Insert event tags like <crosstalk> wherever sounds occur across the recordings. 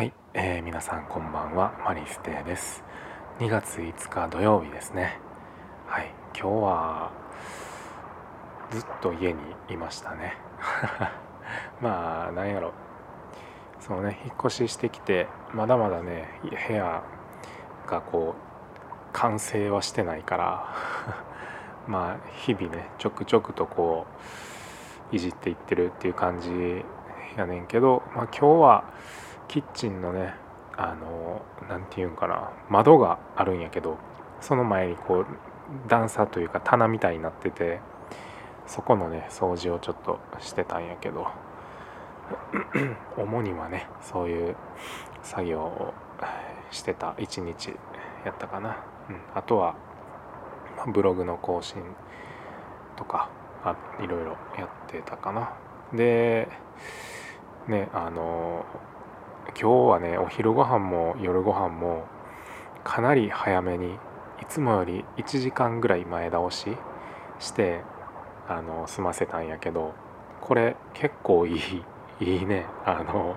はい。えー、皆さんこんばんは。マリステです。2月5日土曜日ですね。はい。今日はずっと家にいましたね。<laughs> まあなんやろ。そうね。引っ越ししてきてまだまだね部屋がこう完成はしてないから <laughs> まあ日々ねちょくちょくとこういじっていってるっていう感じやねんけど、まあ、今日はキッチンのねあの何て言うんかな窓があるんやけどその前にこう段差というか棚みたいになっててそこのね掃除をちょっとしてたんやけど <clears throat> 主にはねそういう作業をしてた一日やったかな、うん、あとはブログの更新とかあいろいろやってたかな。でねあの今日はねお昼ご飯も夜ご飯もかなり早めにいつもより1時間ぐらい前倒ししてあの済ませたんやけどこれ結構いい <laughs> いいね。あの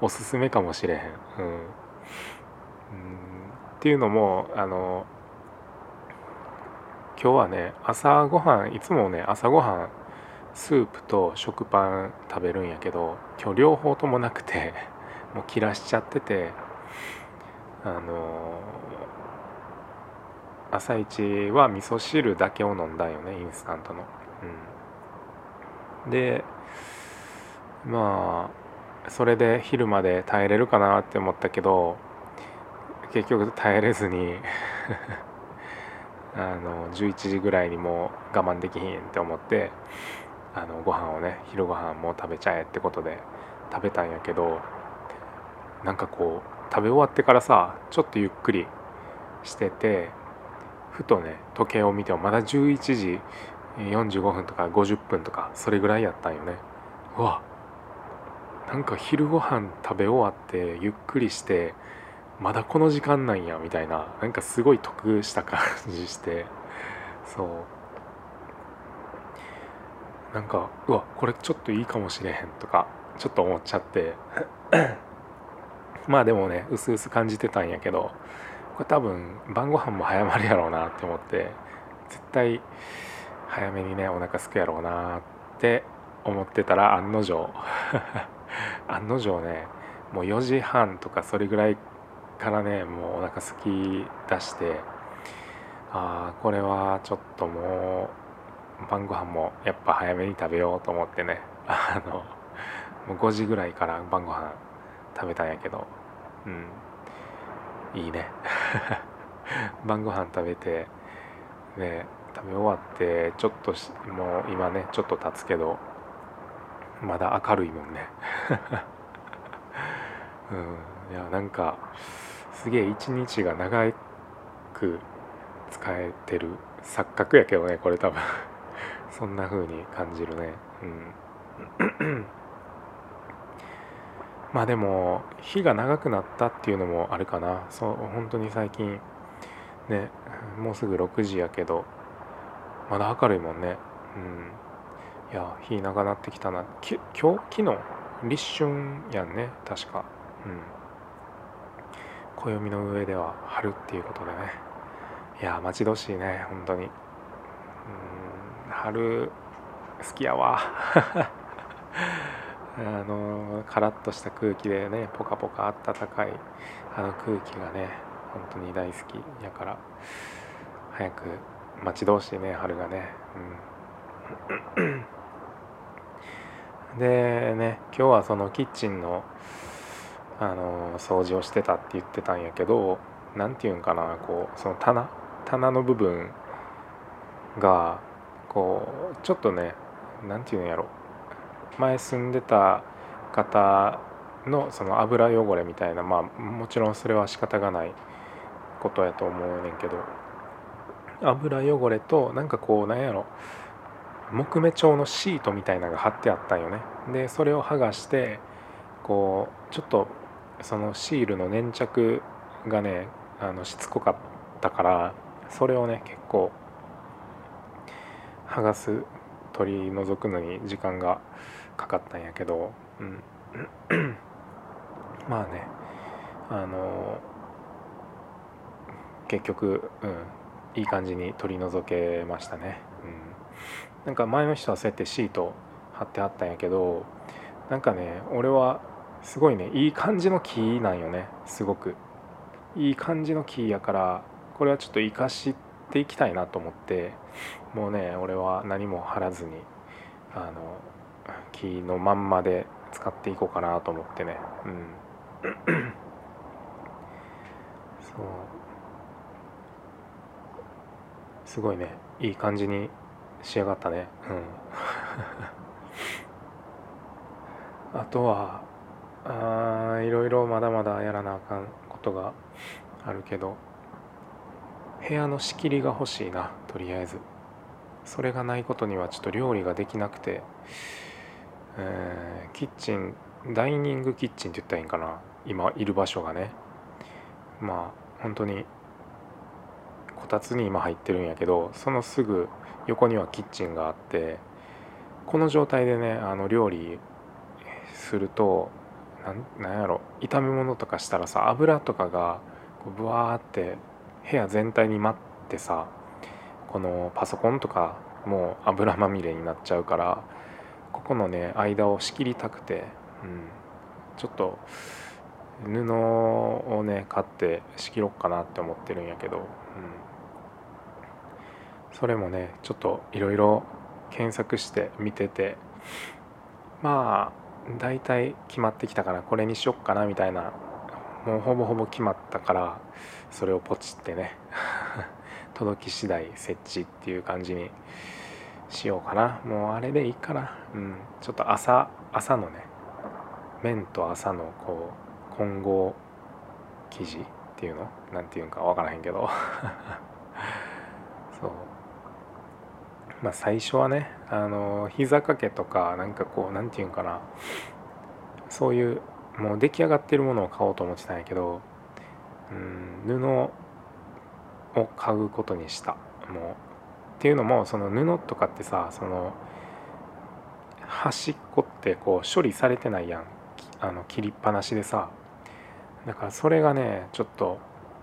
おすすめかもしれへん。うん、うん。っていうのもあの今日はね朝ごはんいつもね朝ごはんスープと食パン食べるんやけど今日両方ともなくてもう切らしちゃっててあの朝一は味噌汁だけを飲んだよねインスタントの。うん、でまあそれで昼まで耐えれるかなって思ったけど結局耐えれずに <laughs> あの11時ぐらいにもう我慢できひんって思ってあのご飯をね昼ご飯もう食べちゃえってことで食べたんやけどなんかこう食べ終わってからさちょっとゆっくりしててふとね時計を見てもまだ11時45分とか50分とかそれぐらいやったんよね。うわなんか昼ご飯食べ終わってゆっくりしてまだこの時間なんやみたいななんかすごい得した感じしてそう。なんかうわこれちょっといいかもしれへんとかちょっと思っちゃって。まあでもねうすうす感じてたんやけどこれ多分晩ご飯も早まるやろうなって思って絶対早めにねお腹すくやろうなって思ってたら案の定 <laughs> 案の定ねもう4時半とかそれぐらいからねもうお腹すき出してああこれはちょっともう晩ご飯もやっぱ早めに食べようと思ってね。あのもう5時ぐらいから晩ご飯食べたんやけど。うん。いいね。<laughs> 晩ご飯食べてね食べ終わってちょっともう今ねちょっと経つけどまだ明るいもんね。<laughs> うん。いやなんかすげえ一日が長く使えてる錯覚やけどねこれ多分。<laughs> そんな風に感じるね。うん。まあでも日が長くなったっていうのもあるかな。そう本当に最近。ねもうすぐ6時やけど。まだ明るいもんね。うん。いや日長なってきたな。き今日昨日？立春やんね。確か。うん。暦の上では春っていうことでね。いや待ち遠しいね。本当に。うん。春好きやわ。<laughs> あのカラッとした空気でねポカポカあったかいあの空気がね本当に大好きやから早く待ち遠しいね春がね。うん。でね今日はそのキッチンのあの掃除をしてたって言ってたんやけど何て言うんかなこうその棚棚の部分がこうちょっとね何て言うんやろ。前住んでた方のその油汚れみたいなまあもちろんそれは仕方がないことやと思うねんけど。油汚れとなんかこうなんやろ。木目調のシートみたいなのが貼ってあったんよね。でそれを剥がしてこうちょっとそのシールの粘着がねあのしつこかったからそれをね結構剥がす取り除くのに時間がかかったんやけど、うん、<coughs> まあねあの結局、うん、いい感じに取り除けましたね、うん、なんか前の人はそうやってシート貼ってあったんやけどなんかね俺はすごいねいい感じの木なんよねすごく。いい感じの木やからこれはちょっと生かしていきたいなと思ってもうね俺は何も貼らずにあの木のまんまで使っていこうかなと思ってね。うん。<clears throat> そう。すごいね。いい感じに仕上がったね。うん。<laughs> あとはあいろいろまだまだやらなあかんことがあるけど部屋の仕切りが欲しいなとりあえず。それがないことにはちょっと料理ができなくて、えー、キッチンダイニングキッチンって言ったらいいんかな？今いる場所がね。まあ本当にこたつに今入ってるんやけどそのすぐ横にはキッチンがあってこの状態でねあの料理するとなんやろ？炒め物とかしたらさ油とかがこうブワーって部屋全体に舞ってさこのパソコンとかもう油まみれになっちゃうからここのね間を仕切りたくて、うん、ちょっと布をね買って仕切ろっかなって思ってるんやけど、うん、それもねちょっといろいろ検索して見ててまあ大体決まってきたからこれにしよっかなみたいなもうほぼほぼ決まったからそれをポチってね <laughs> 届き次第設置っていう感じにしようかな。もうあれでいいかな。うん。ちょっと朝朝のね麺と朝のこう混合生地っていうの？何て言うんか分からへんけど。<laughs> そう。まあ最初はねあの膝掛けとかなんかこう何て言うんかな。そういうもう出来上がってるものを買おうと思ってたんやけどうん布を買うことにした。もうっていうのもその布とかってさその端っこってこう処理されてないやん。あの切りっぱなしでさ。だからそれがねちょっと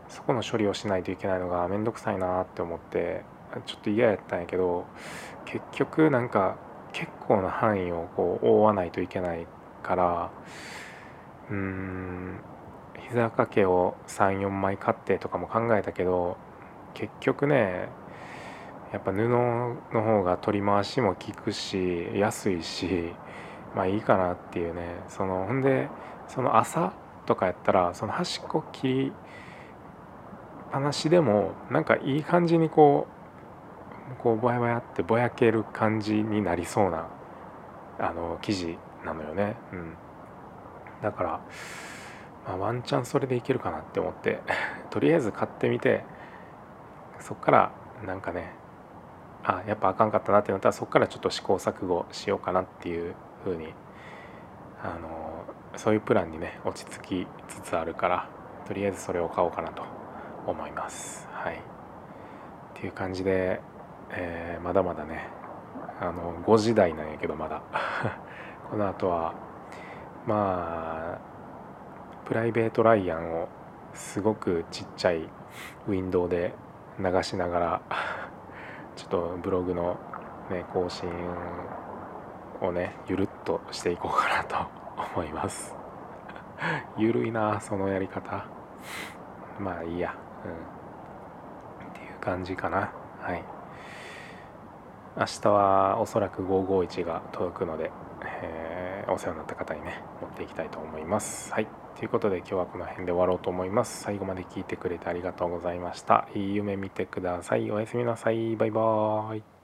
そこの処理をしないといけないのがめんどくさいなって思ってちょっと嫌やったんやけど結局なんか結構な範囲をこう覆わないといけないからうーん膝掛けを34枚買ってとかも考えたけど結局ねやっぱ布の方が取り回しも効くし安いしまあいいかなっていうね。そのほんでその朝とかやったらその端っこ切りっぱなしでもなんかいい感じにこうこうぼやぼやってぼやける感じになりそうなあの生地なのよね。うん。だから、まあ、ワンチャンそれでいけるかなって思って <laughs> とりあえず買ってみてそっからなんかねあやっぱあかんかったなってなったらそっからちょっと試行錯誤しようかなっていう風にあのそういうプランにね落ち着きつつあるからとりあえずそれを買おうかなと思います。はい。っていう感じで、えー、まだまだねあの5時台なんやけどまだ。<laughs> この後はまあプライベートライアンをすごくちっちゃいウィンドウで流しながらちょっとブログの、ね、更新をねゆるっとしていこうかなと思います。<laughs> ゆるいなそのやり方。まあいいや。うん。っていう感じかな。はい。明日はおそらく551が届くので、えー、お世話になった方にね持っていきたいと思います。はい。ということで今日はこの辺で終わろうと思います。最後まで聞いてくれてありがとうございました。いい夢見てください。おやすみなさい。バイバーイ。